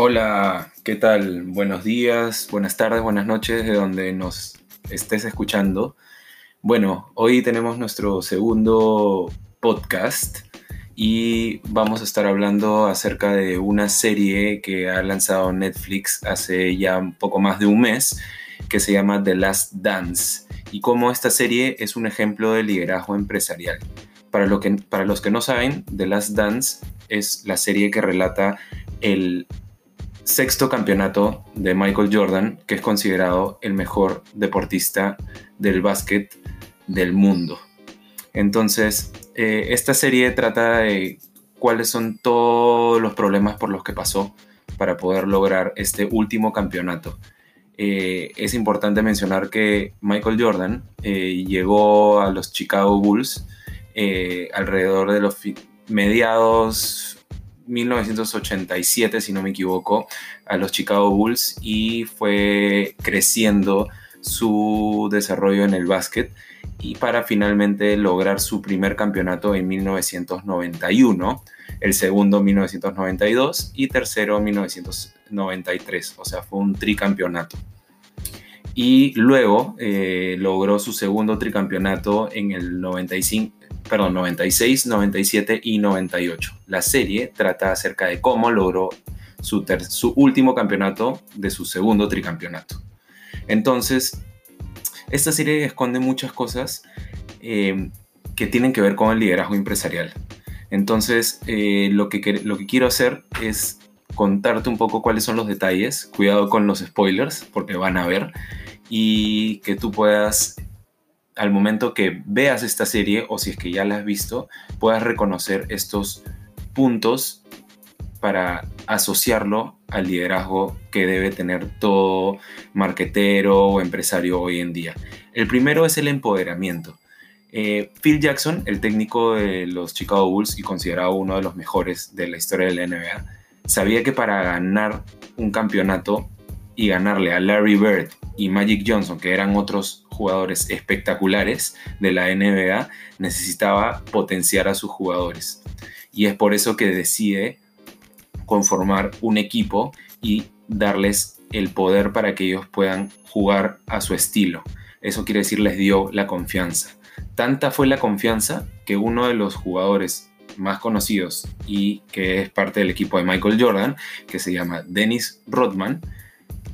Hola, ¿qué tal? Buenos días, buenas tardes, buenas noches, de donde nos estés escuchando. Bueno, hoy tenemos nuestro segundo podcast y vamos a estar hablando acerca de una serie que ha lanzado Netflix hace ya un poco más de un mes que se llama The Last Dance y cómo esta serie es un ejemplo de liderazgo empresarial. Para, lo que, para los que no saben, The Last Dance es la serie que relata el sexto campeonato de Michael Jordan, que es considerado el mejor deportista del básquet del mundo. Entonces, eh, esta serie trata de cuáles son todos los problemas por los que pasó para poder lograr este último campeonato. Eh, es importante mencionar que Michael Jordan eh, llegó a los Chicago Bulls alrededor de los mediados 1987, si no me equivoco, a los Chicago Bulls y fue creciendo su desarrollo en el básquet y para finalmente lograr su primer campeonato en 1991, el segundo en 1992 y tercero en 1993, o sea, fue un tricampeonato. Y luego eh, logró su segundo tricampeonato en el 95, perdón, 96, 97 y 98. La serie trata acerca de cómo logró su, su último campeonato de su segundo tricampeonato. Entonces, esta serie esconde muchas cosas eh, que tienen que ver con el liderazgo empresarial. Entonces, eh, lo, que, lo que quiero hacer es contarte un poco cuáles son los detalles. Cuidado con los spoilers, porque van a ver. Y que tú puedas al momento que veas esta serie o si es que ya la has visto, puedas reconocer estos puntos para asociarlo al liderazgo que debe tener todo marquetero o empresario hoy en día. El primero es el empoderamiento. Eh, Phil Jackson, el técnico de los Chicago Bulls y considerado uno de los mejores de la historia de la NBA, sabía que para ganar un campeonato y ganarle a Larry Bird y Magic Johnson, que eran otros jugadores espectaculares de la NBA, necesitaba potenciar a sus jugadores. Y es por eso que decide conformar un equipo y darles el poder para que ellos puedan jugar a su estilo. Eso quiere decir les dio la confianza. Tanta fue la confianza que uno de los jugadores más conocidos y que es parte del equipo de Michael Jordan, que se llama Dennis Rodman,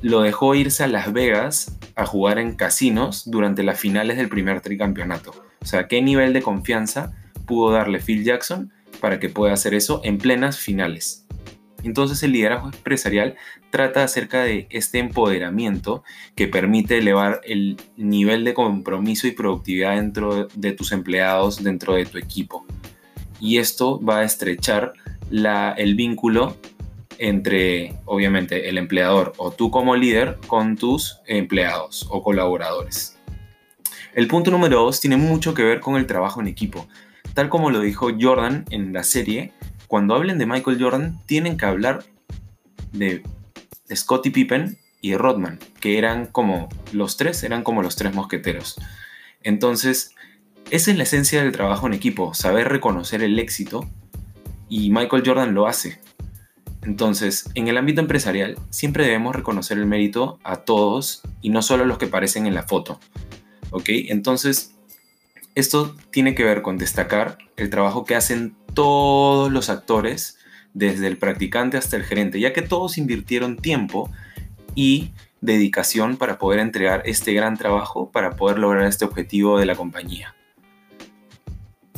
lo dejó irse a Las Vegas a jugar en casinos durante las finales del primer tricampeonato. O sea, ¿qué nivel de confianza pudo darle Phil Jackson para que pueda hacer eso en plenas finales? Entonces el liderazgo empresarial trata acerca de este empoderamiento que permite elevar el nivel de compromiso y productividad dentro de tus empleados, dentro de tu equipo. Y esto va a estrechar el vínculo entre, obviamente, el empleador o tú como líder con tus empleados o colaboradores. El punto número dos tiene mucho que ver con el trabajo en equipo. Tal como lo dijo Jordan en la serie, cuando hablen de Michael Jordan tienen que hablar de Scottie Pippen y Rodman, que eran como los tres, eran como los tres mosqueteros. Entonces, esa es la esencia del trabajo en equipo, saber reconocer el éxito y Michael Jordan lo hace. Entonces, en el ámbito empresarial, siempre debemos reconocer el mérito a todos y no solo a los que aparecen en la foto. ¿Ok? Entonces, esto tiene que ver con destacar el trabajo que hacen todos los actores, desde el practicante hasta el gerente, ya que todos invirtieron tiempo y dedicación para poder entregar este gran trabajo, para poder lograr este objetivo de la compañía.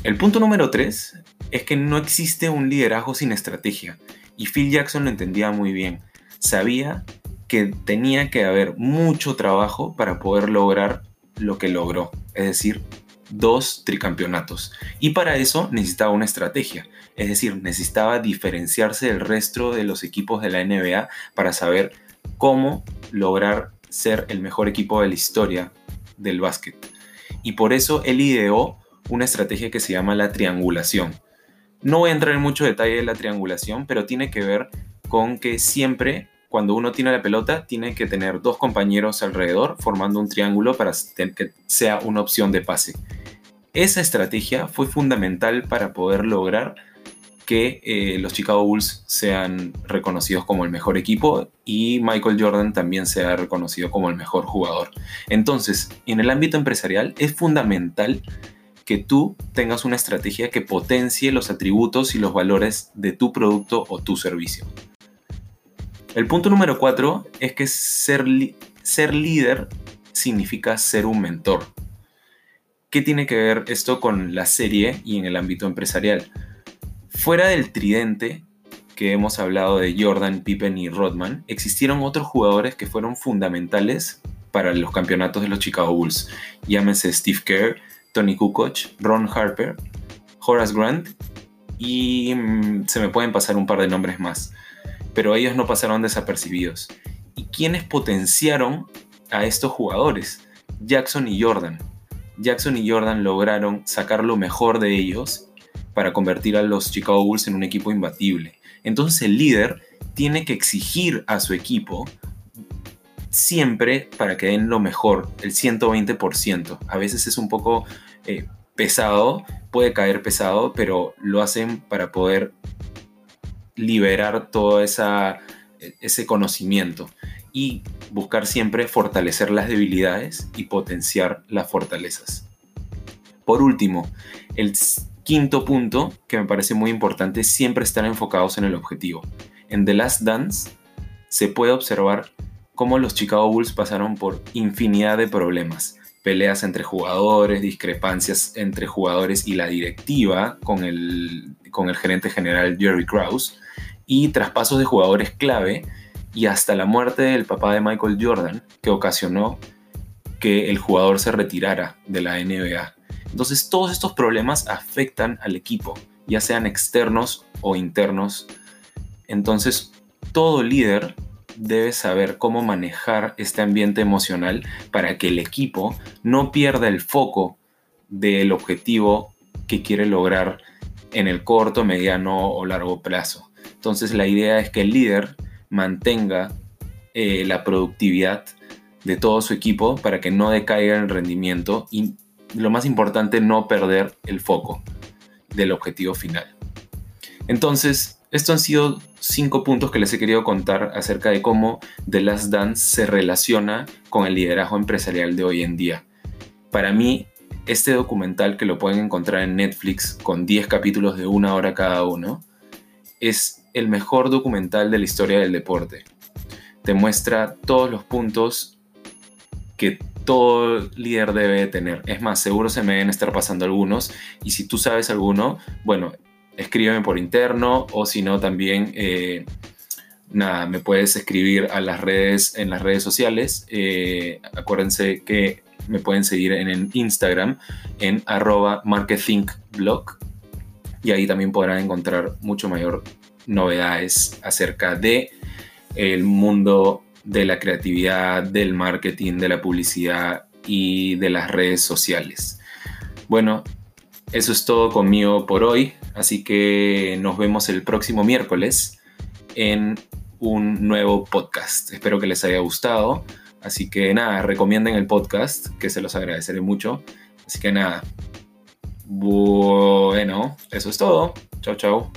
El punto número 3 es que no existe un liderazgo sin estrategia y Phil Jackson lo entendía muy bien. Sabía que tenía que haber mucho trabajo para poder lograr lo que logró, es decir, dos tricampeonatos. Y para eso necesitaba una estrategia, es decir, necesitaba diferenciarse del resto de los equipos de la NBA para saber cómo lograr ser el mejor equipo de la historia del básquet. Y por eso él ideó una estrategia que se llama la triangulación. No voy a entrar en mucho detalle de la triangulación, pero tiene que ver con que siempre cuando uno tiene la pelota tiene que tener dos compañeros alrededor formando un triángulo para que sea una opción de pase. Esa estrategia fue fundamental para poder lograr que eh, los Chicago Bulls sean reconocidos como el mejor equipo y Michael Jordan también sea reconocido como el mejor jugador. Entonces, en el ámbito empresarial es fundamental que tú tengas una estrategia que potencie los atributos y los valores de tu producto o tu servicio. El punto número cuatro es que ser, ser líder significa ser un mentor. ¿Qué tiene que ver esto con la serie y en el ámbito empresarial? Fuera del tridente que hemos hablado de Jordan, Pippen y Rodman, existieron otros jugadores que fueron fundamentales para los campeonatos de los Chicago Bulls. Llámese Steve Kerr, Tony Kukoc, Ron Harper, Horace Grant y mm, se me pueden pasar un par de nombres más. Pero ellos no pasaron desapercibidos. ¿Y quiénes potenciaron a estos jugadores? Jackson y Jordan. Jackson y Jordan lograron sacar lo mejor de ellos para convertir a los Chicago Bulls en un equipo imbatible. Entonces el líder tiene que exigir a su equipo siempre para que den lo mejor, el 120%. A veces es un poco eh, pesado, puede caer pesado, pero lo hacen para poder liberar todo esa, ese conocimiento y buscar siempre fortalecer las debilidades y potenciar las fortalezas. Por último, el Quinto punto, que me parece muy importante, siempre estar enfocados en el objetivo. En The Last Dance se puede observar cómo los Chicago Bulls pasaron por infinidad de problemas. Peleas entre jugadores, discrepancias entre jugadores y la directiva con el, con el gerente general Jerry Krause y traspasos de jugadores clave y hasta la muerte del papá de Michael Jordan que ocasionó que el jugador se retirara de la NBA. Entonces todos estos problemas afectan al equipo, ya sean externos o internos. Entonces todo líder debe saber cómo manejar este ambiente emocional para que el equipo no pierda el foco del objetivo que quiere lograr en el corto, mediano o largo plazo. Entonces la idea es que el líder mantenga eh, la productividad de todo su equipo para que no decaiga el rendimiento y lo más importante, no perder el foco del objetivo final. Entonces, estos han sido cinco puntos que les he querido contar acerca de cómo The Last Dance se relaciona con el liderazgo empresarial de hoy en día. Para mí, este documental que lo pueden encontrar en Netflix con 10 capítulos de una hora cada uno, es el mejor documental de la historia del deporte. Te muestra todos los puntos que todo líder debe tener. Es más, seguro se me deben estar pasando algunos. Y si tú sabes alguno, bueno, escríbeme por interno o si no también, eh, nada, me puedes escribir a las redes, en las redes sociales. Eh, acuérdense que me pueden seguir en, en Instagram en arroba y ahí también podrán encontrar mucho mayor novedades acerca de el mundo de la creatividad, del marketing, de la publicidad y de las redes sociales. Bueno, eso es todo conmigo por hoy, así que nos vemos el próximo miércoles en un nuevo podcast. Espero que les haya gustado, así que nada, recomienden el podcast, que se los agradeceré mucho. Así que nada, bueno, eso es todo. Chao, chao.